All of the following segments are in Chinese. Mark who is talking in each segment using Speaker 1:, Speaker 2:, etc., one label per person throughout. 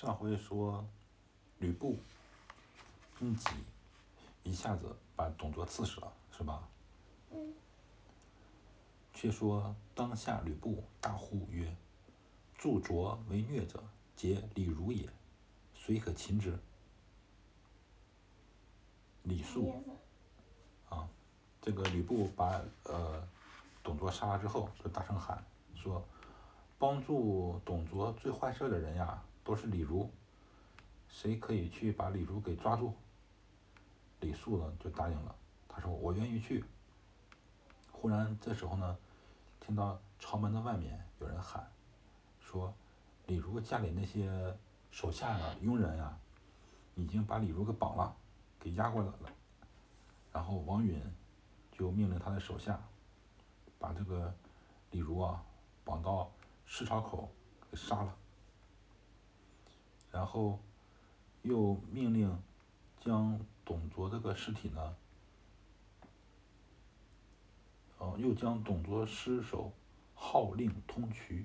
Speaker 1: 上回说，吕布用戟一下子把董卓刺死了，是吧？
Speaker 2: 嗯。
Speaker 1: 却说当下吕布大呼曰：“助卓为虐者，皆李儒也，谁可擒之？”李肃啊，这个吕布把呃董卓杀了之后，就大声喊说：“帮助董卓最坏事的人呀！”都是李儒，谁可以去把李儒给抓住？李肃呢就答应了，他说我愿意去。忽然这时候呢，听到朝门的外面有人喊，说李儒家里那些手下呀、佣人呀，已经把李儒给绑了，给押过来了。然后王允就命令他的手下，把这个李儒啊绑到市场口给杀了。然后，又命令将董卓这个尸体呢，哦，又将董卓尸首号令通衢。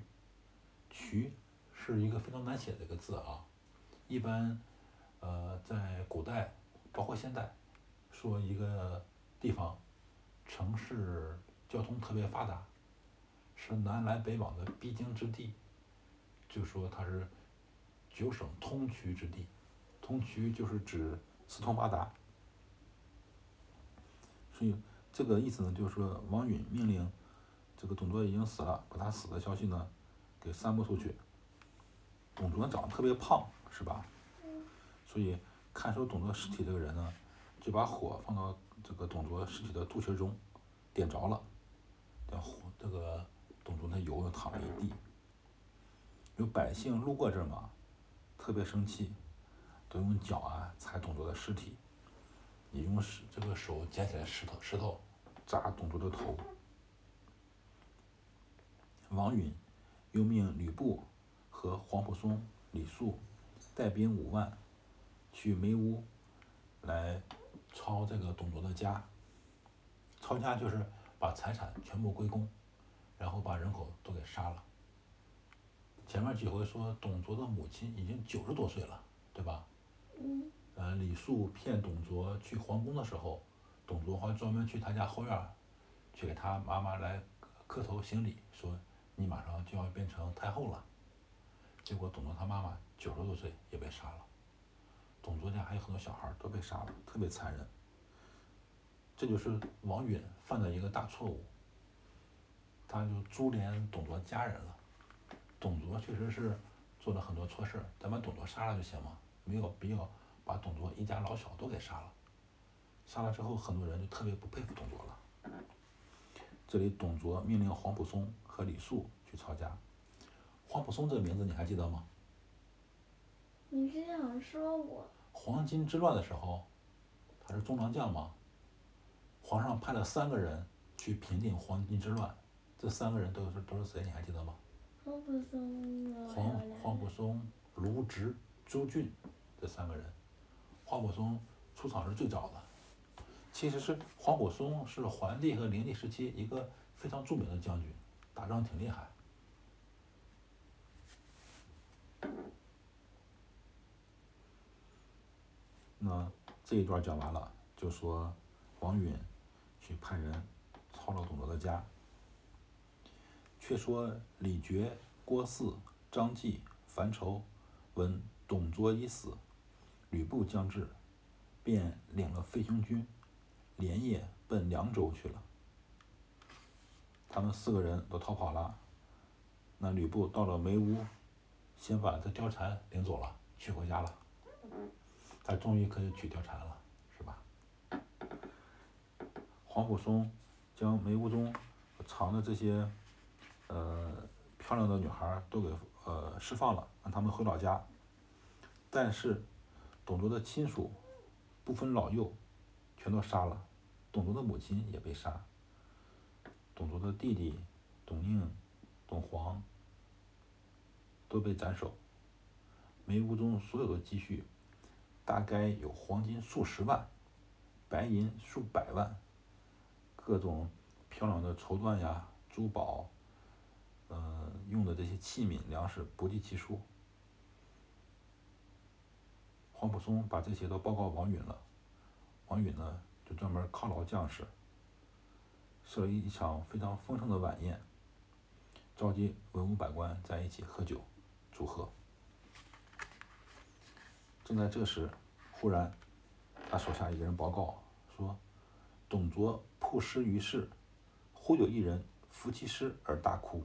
Speaker 1: 衢是一个非常难写的一个字啊。一般，呃，在古代，包括现代，说一个地方城市交通特别发达，是南来北往的必经之地，就说它是。九省通衢之地，通衢就是指四通八达，所以这个意思呢，就是说王允命令这个董卓已经死了，把他死的消息呢给散布出去。董卓长得特别胖，是吧？所以看守董卓尸体这个人呢，就把火放到这个董卓尸体的肚脐中，点着了，这火这个董卓的油又淌了一地。有百姓路过这儿嘛？特别生气，都用脚啊踩董卓的尸体，你用石这个手捡起来石头石头砸董卓的头。王允又命吕布和黄甫松、李肃带兵五万去梅屋来抄这个董卓的家。抄家就是把财产全部归公，然后把人口都给杀了。前面几回说董卓的母亲已经九十多岁了，对吧？
Speaker 2: 嗯。
Speaker 1: 呃，李肃骗董卓去皇宫的时候，董卓还专门去他家后院，去给他妈妈来磕头行礼，说你马上就要变成太后了。结果董卓他妈妈九十多岁也被杀了，董卓家还有很多小孩都被杀了，特别残忍。这就是王允犯的一个大错误，他就株连董卓家人了。董卓确实是做了很多错事，咱把董卓杀了就行吗？没有必要把董卓一家老小都给杀了。杀了之后，很多人就特别不佩服董卓了。这里董卓命令黄甫松和李肃去抄家。黄甫松这个名字你还记得吗？
Speaker 2: 你之前好像说过。
Speaker 1: 黄巾之乱的时候，他是中郎将嘛。皇上派了三个人去平定黄巾之乱，这三个人都是都是谁？你还记得吗？
Speaker 2: 黄
Speaker 1: 黄黄甫松、卢植、朱俊，这三个人，黄甫松出场是最早的。其实是黄甫松是桓帝和灵帝时期一个非常著名的将军，打仗挺厉害。那这一段讲完了，就说王允去派人抄了董卓的家。却说李傕、郭汜、张继、樊稠闻董卓已死，吕布将至，便领了飞熊军，连夜奔凉州去了。他们四个人都逃跑了。那吕布到了梅屋，先把这貂蝉领走了，娶回家了。他终于可以娶貂蝉了，是吧？黄甫松将梅屋中藏的这些。呃，漂亮的女孩都给呃释放了，让他们回老家。但是，董卓的亲属不分老幼，全都杀了。董卓的母亲也被杀。董卓的弟弟董宁、董黄都被斩首。梅屋中所有的积蓄，大概有黄金数十万，白银数百万，各种漂亮的绸缎呀、珠宝。呃，用的这些器皿、粮食不计其数。黄埔松把这些都报告王允了，王允呢就专门犒劳将士，设了一场非常丰盛的晚宴，召集文武百官在一起喝酒祝贺。正在这时，忽然他手下一个人报告说，董卓曝尸于市，忽有一人扶其尸而大哭。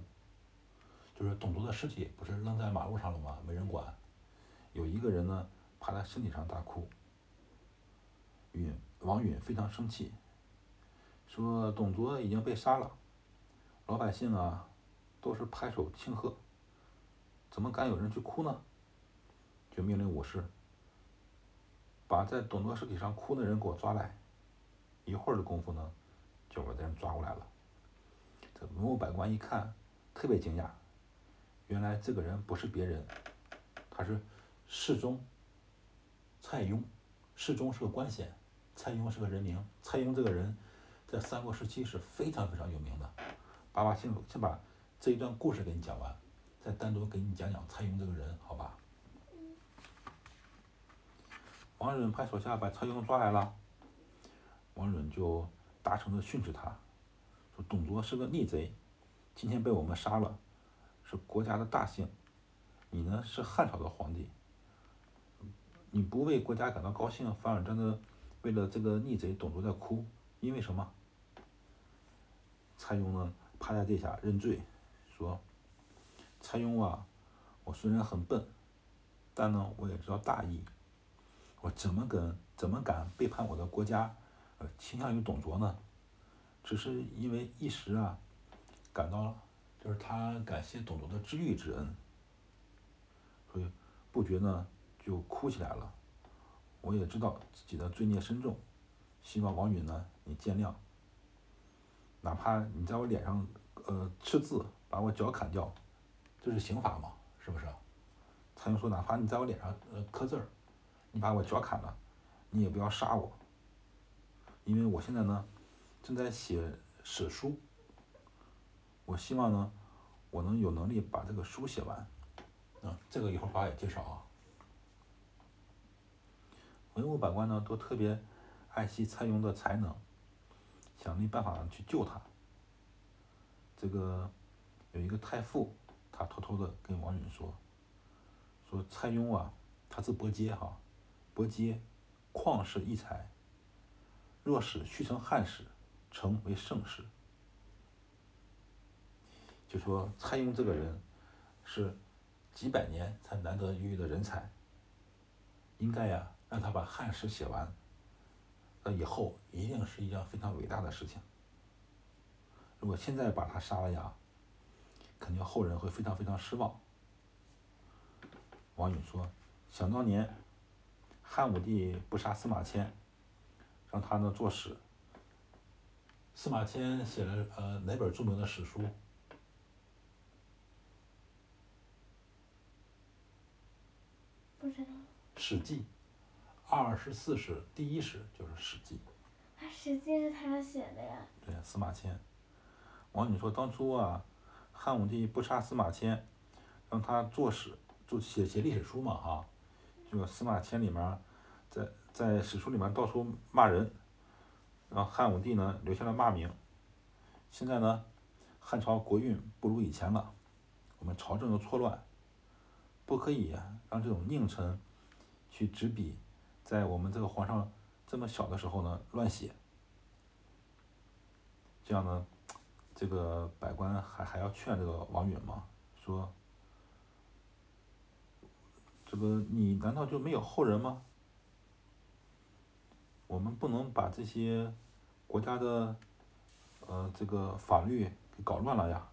Speaker 1: 就是董卓的尸体不是扔在马路上了吗？没人管，有一个人呢趴在身体上大哭。允王允非常生气，说董卓已经被杀了，老百姓啊都是拍手庆贺，怎么敢有人去哭呢？就命令武士把在董卓尸体上哭的人给我抓来。一会儿的功夫呢，就把这人抓过来了。这文武百官一看，特别惊讶。原来这个人不是别人，他是侍中蔡邕。侍中是个官衔，蔡邕是个人名。蔡邕这个人，在三国时期是非常非常有名的。爸爸先先把这一段故事给你讲完，再单独给你讲讲蔡邕这个人，好吧？王允派手下把蔡邕抓来了，王允就大声的训斥他，说董卓是个逆贼，今天被我们杀了。是国家的大幸，你呢是汉朝的皇帝，你不为国家感到高兴，反而真的为了这个逆贼董卓在哭，因为什么？蔡邕呢趴在地下认罪，说：“蔡邕啊，我虽然很笨，但呢我也知道大义，我怎么敢怎么敢背叛我的国家，呃倾向于董卓呢？只是因为一时啊感到了。”就是他感谢董卓的知遇之恩，所以不觉呢就哭起来了。我也知道自己的罪孽深重，希望王允呢你见谅。哪怕你在我脸上呃刺字，把我脚砍掉，这是刑法嘛，是不是？蔡邕说，哪怕你在我脸上呃刻字儿，你把我脚砍了，你也不要杀我，因为我现在呢正在写史书。我希望呢，我能有能力把这个书写完，啊，这个一会儿爸也介绍啊。文武百官呢都特别爱惜蔡邕的才能，想尽办法去救他。这个有一个太傅，他偷偷的跟王允说，说蔡邕啊，他是伯阶哈，伯阶旷世异才，若使续成汉室，成为盛世。就说蔡邕这个人是几百年才难得一遇的人才，应该呀让他把汉诗写完，那以后一定是一件非常伟大的事情。如果现在把他杀了呀，肯定后人会非常非常失望。王允说：“想当年，汉武帝不杀司马迁，让他呢作史。司马迁写了呃哪本著名的史书？”
Speaker 2: 不知道。
Speaker 1: 史记，二十四史第一史就是史记。
Speaker 2: 啊，史记是他写的呀。
Speaker 1: 对，司马迁。王你说：“当初啊，汉武帝不杀司马迁，让他作史，就写写历史书嘛，哈。就司马迁里面，在在史书里面到处骂人，然后汉武帝呢留下了骂名。现在呢，汉朝国运不如以前了，我们朝政又错乱。”不可以让这种佞臣去执笔，在我们这个皇上这么小的时候呢乱写，这样呢，这个百官还还要劝这个王允吗？说，这个你难道就没有后人吗？我们不能把这些国家的呃这个法律给搞乱了呀。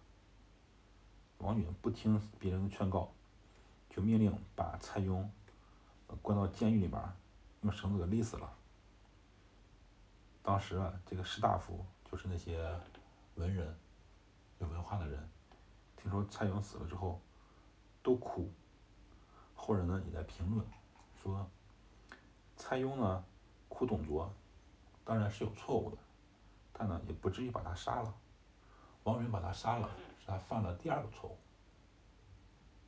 Speaker 1: 王允不听别人的劝告。就命令把蔡邕关到监狱里面，用绳子给勒死了。当时啊，这个士大夫就是那些文人、有文化的人，听说蔡邕死了之后，都哭。后人呢也在评论说，蔡邕呢哭董卓，当然是有错误的，但呢也不至于把他杀了。王允把他杀了，是他犯了第二个错误。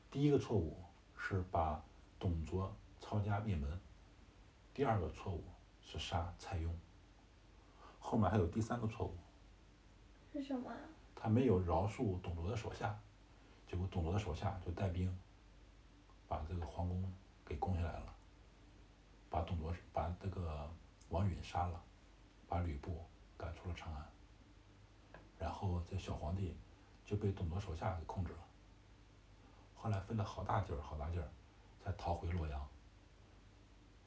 Speaker 1: 第一个错误。是把董卓抄家灭门，第二个错误是杀蔡邕。后面还有第三个错误。
Speaker 2: 是什么？
Speaker 1: 他没有饶恕董卓的手下，结果董卓的手下就带兵把这个皇宫给攻下来了，把董卓把这个王允杀了，把吕布赶出了长安。然后这小皇帝就被董卓手下给控制了。后来费了好大劲儿，好大劲儿，才逃回洛阳。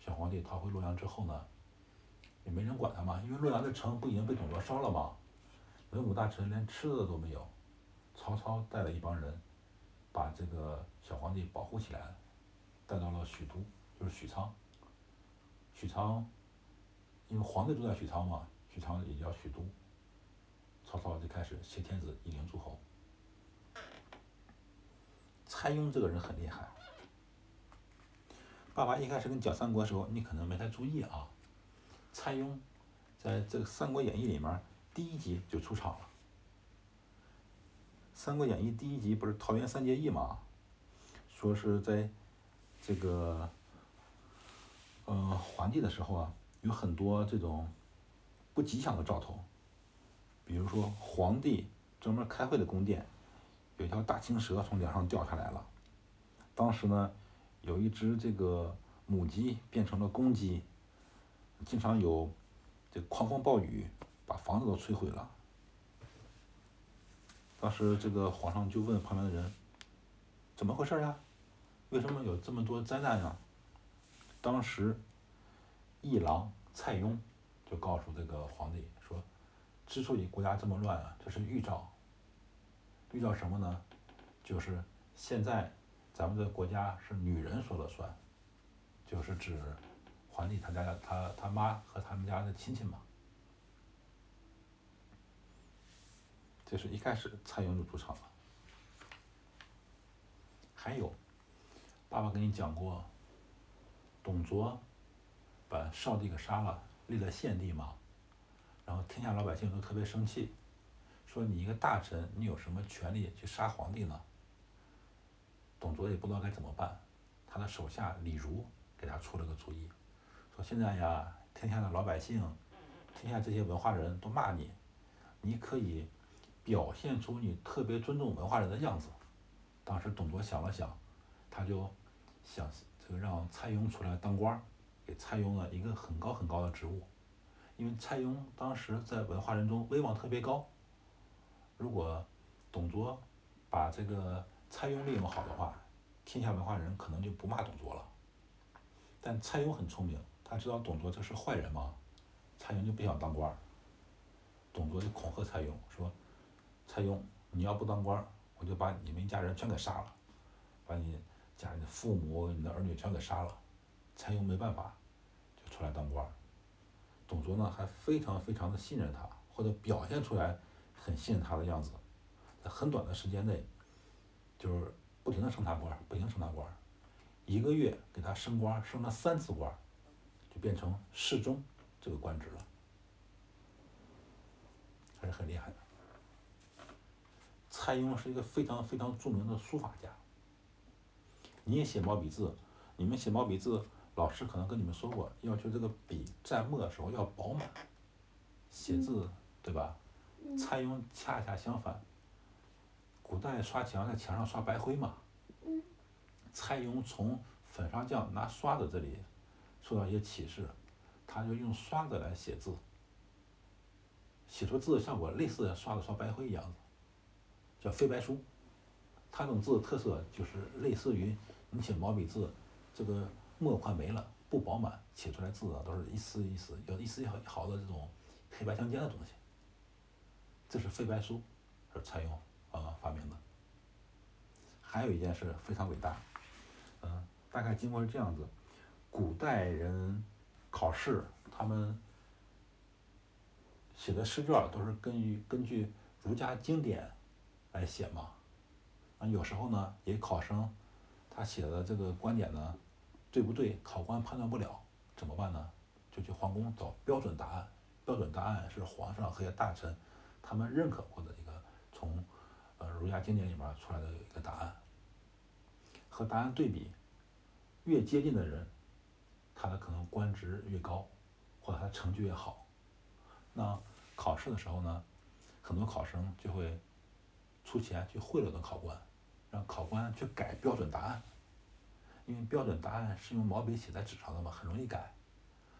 Speaker 1: 小皇帝逃回洛阳之后呢，也没人管他嘛，因为洛阳的城不已经被董卓烧了吗？文武大臣连吃的都没有。曹操带了一帮人，把这个小皇帝保护起来，带到了许都，就是许昌。许昌，因为皇帝住在许昌嘛，许昌也叫许都。曹操就开始挟天子以令诸侯。蔡邕这个人很厉害。爸爸一开始跟你讲三国的时候，你可能没太注意啊。蔡邕在这个《三国演义》里面第一集就出场了。《三国演义》第一集不是桃园三结义吗？说是在这个呃皇帝的时候啊，有很多这种不吉祥的兆头。比如说，皇帝专门开会的宫殿，有一条大青蛇从梁上掉下来了。当时呢，有一只这个母鸡变成了公鸡，经常有这狂风暴雨，把房子都摧毁了。当时这个皇上就问旁边的人：“怎么回事呀？为什么有这么多灾难呀？”当时，议郎蔡邕就告诉这个皇帝说。之所以国家这么乱啊，这是预兆。预兆什么呢？就是现在咱们的国家是女人说了算，就是指皇帝他家他他妈和他们家的亲戚嘛。这是一开始蔡邕就出场了。还有，爸爸跟你讲过，董卓把少帝给杀了，立了献帝嘛。然后天下老百姓都特别生气，说你一个大臣，你有什么权利去杀皇帝呢？董卓也不知道该怎么办，他的手下李儒给他出了个主意，说现在呀，天下的老百姓，天下这些文化人都骂你，你可以表现出你特别尊重文化人的样子。当时董卓想了想，他就想这个让蔡邕出来当官，给蔡邕了一个很高很高的职务。因为蔡邕当时在文化人中威望特别高，如果董卓把这个蔡邕利用好的话，天下文化人可能就不骂董卓了。但蔡邕很聪明，他知道董卓这是坏人嘛，蔡邕就不想当官。董卓就恐吓蔡邕说：“蔡邕，你要不当官，我就把你们一家人全给杀了，把你家里的父母、你的儿女全给杀了。”蔡邕没办法，就出来当官。董卓呢，还非常非常的信任他，或者表现出来很信任他的样子，在很短的时间内，就是不停的升他官，不停升他官，一个月给他升官，升了三次官，就变成侍中这个官职了，还是很厉害的。蔡邕是一个非常非常著名的书法家，你也写毛笔字，你们写毛笔字。老师可能跟你们说过，要求这个笔蘸墨的时候要饱满，写字对吧？蔡邕恰恰相反。古代刷墙在墙上刷白灰嘛。嗯蔡邕从粉刷匠拿刷子这里受到一些启示，他就用刷子来写字，写出字的效果类似刷子刷白灰一样子，叫飞白书。他这种字的特色就是类似于你写毛笔字这个。墨快没了，不饱满，写出来字啊都是一丝一丝，有一丝一毫的这种黑白相间的东西。这是飞白书，是蔡邕啊发明的。还有一件事非常伟大，嗯，大概经过是这样子：古代人考试，他们写的试卷都是根据根据儒家经典来写嘛。啊，有时候呢，也考生他写的这个观点呢。对不对？考官判断不了，怎么办呢？就去皇宫找标准答案。标准答案是皇上和大臣他们认可过的一个从儒家经典里面出来的一个答案。和答案对比，越接近的人，他的可能官职越高，或者他成绩越好。那考试的时候呢，很多考生就会出钱去贿赂的考官，让考官去改标准答案。因为标准答案是用毛笔写在纸上的嘛，很容易改，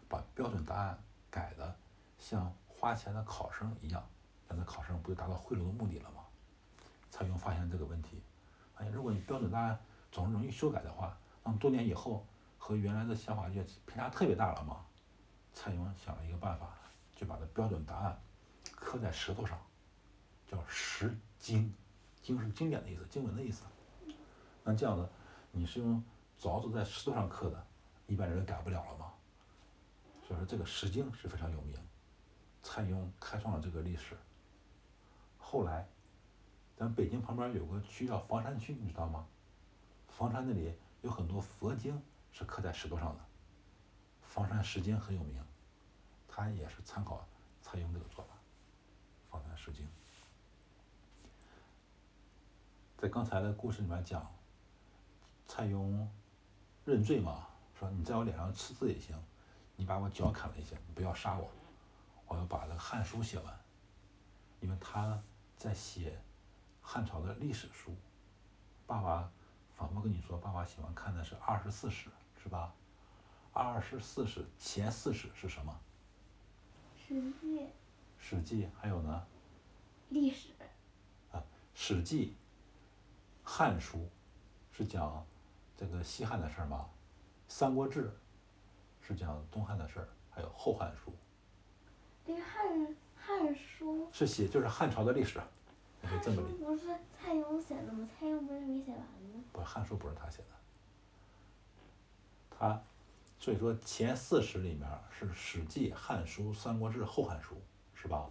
Speaker 1: 把标准答案改的像花钱的考生一样，那考生不就达到贿赂的目的了吗？蔡邕发现这个问题，哎，如果你标准答案总是容易修改的话，那么多年以后和原来的想法就偏差特别大了嘛。蔡邕想了一个办法，就把这标准答案刻在石头上，叫石经，经是经典的意思，经文的意思。那这样子，你是用。凿子在石头上刻的，一般人改不了了嘛。所以说这个《石经》是非常有名，蔡邕开创了这个历史。后来，咱北京旁边有个区叫房山区，你知道吗？房山那里有很多佛经是刻在石头上的，房山石经很有名，他也是参考蔡邕这个做法。房山石经，在刚才的故事里面讲，蔡邕。认罪嘛，说你在我脸上刺字也行，你把我脚砍了也行，你不要杀我，我要把这个《汉书》写完，因为他在写汉朝的历史书。爸爸反复跟你说，爸爸喜欢看的是《二十四史》，是吧？二十四史前四史是什么？
Speaker 2: 《史记》。
Speaker 1: 《史记》还有呢？
Speaker 2: 历史。
Speaker 1: 啊，《史记》《汉书》是讲。这个西汉的事儿吗，《三国志》是讲东汉的事儿，还有《后汉书》。
Speaker 2: 这《汉汉书》
Speaker 1: 是写就是汉朝的历史，你可以这么理。
Speaker 2: 不是蔡邕写的吗？蔡邕不是没写完吗？
Speaker 1: 不，《汉书》不是他写的。他，所以说前四史里面是《史记》《汉书》《三国志》《后汉书》，是吧？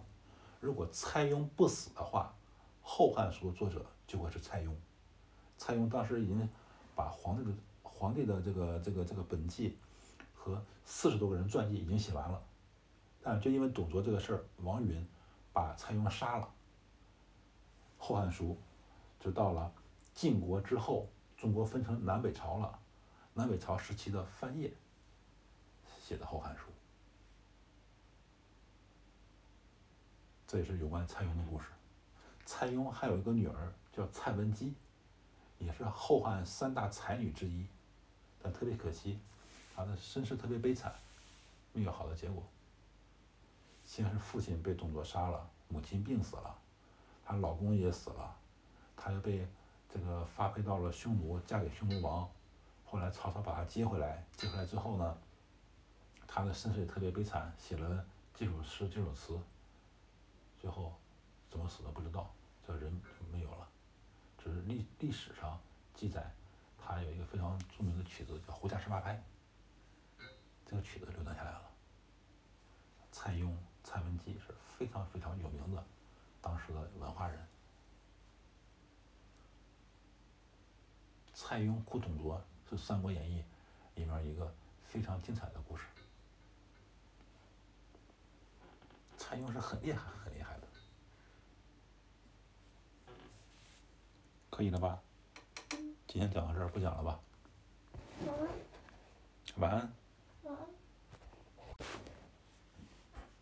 Speaker 1: 如果蔡邕不死的话，《后汉书》的作者就会是蔡邕。蔡邕当时已经。把皇帝的皇帝的这个这个这个本纪和四十多个人传记已经写完了，但就因为董卓这个事儿，王允把蔡邕杀了。《后汉书》就到了晋国之后，中国分成南北朝了，南北朝时期的范晔写的《后汉书》，这也是有关蔡邕的故事。蔡邕还有一个女儿叫蔡文姬。也是后汉三大才女之一，但特别可惜，她的身世特别悲惨，没有好的结果。先是父亲被董卓杀了，母亲病死了，她老公也死了，她又被这个发配到了匈奴，嫁给匈奴王。后来曹操把她接回来，接回来之后呢，她的身世也特别悲惨，写了这首诗、这首词，最后怎么死的不知道，这人没有了。是历历史上记载，他有一个非常著名的曲子叫《胡笳十八拍》，这个曲子流传下来了。蔡邕、蔡文姬是非常非常有名的当时的文化人。蔡邕哭董卓是《三国演义》里面一个非常精彩的故事。蔡邕是很厉害，很厉害的。可以了吧？今天讲到这儿，不讲了吧？
Speaker 2: 晚安。
Speaker 1: 晚安。
Speaker 2: 晚安。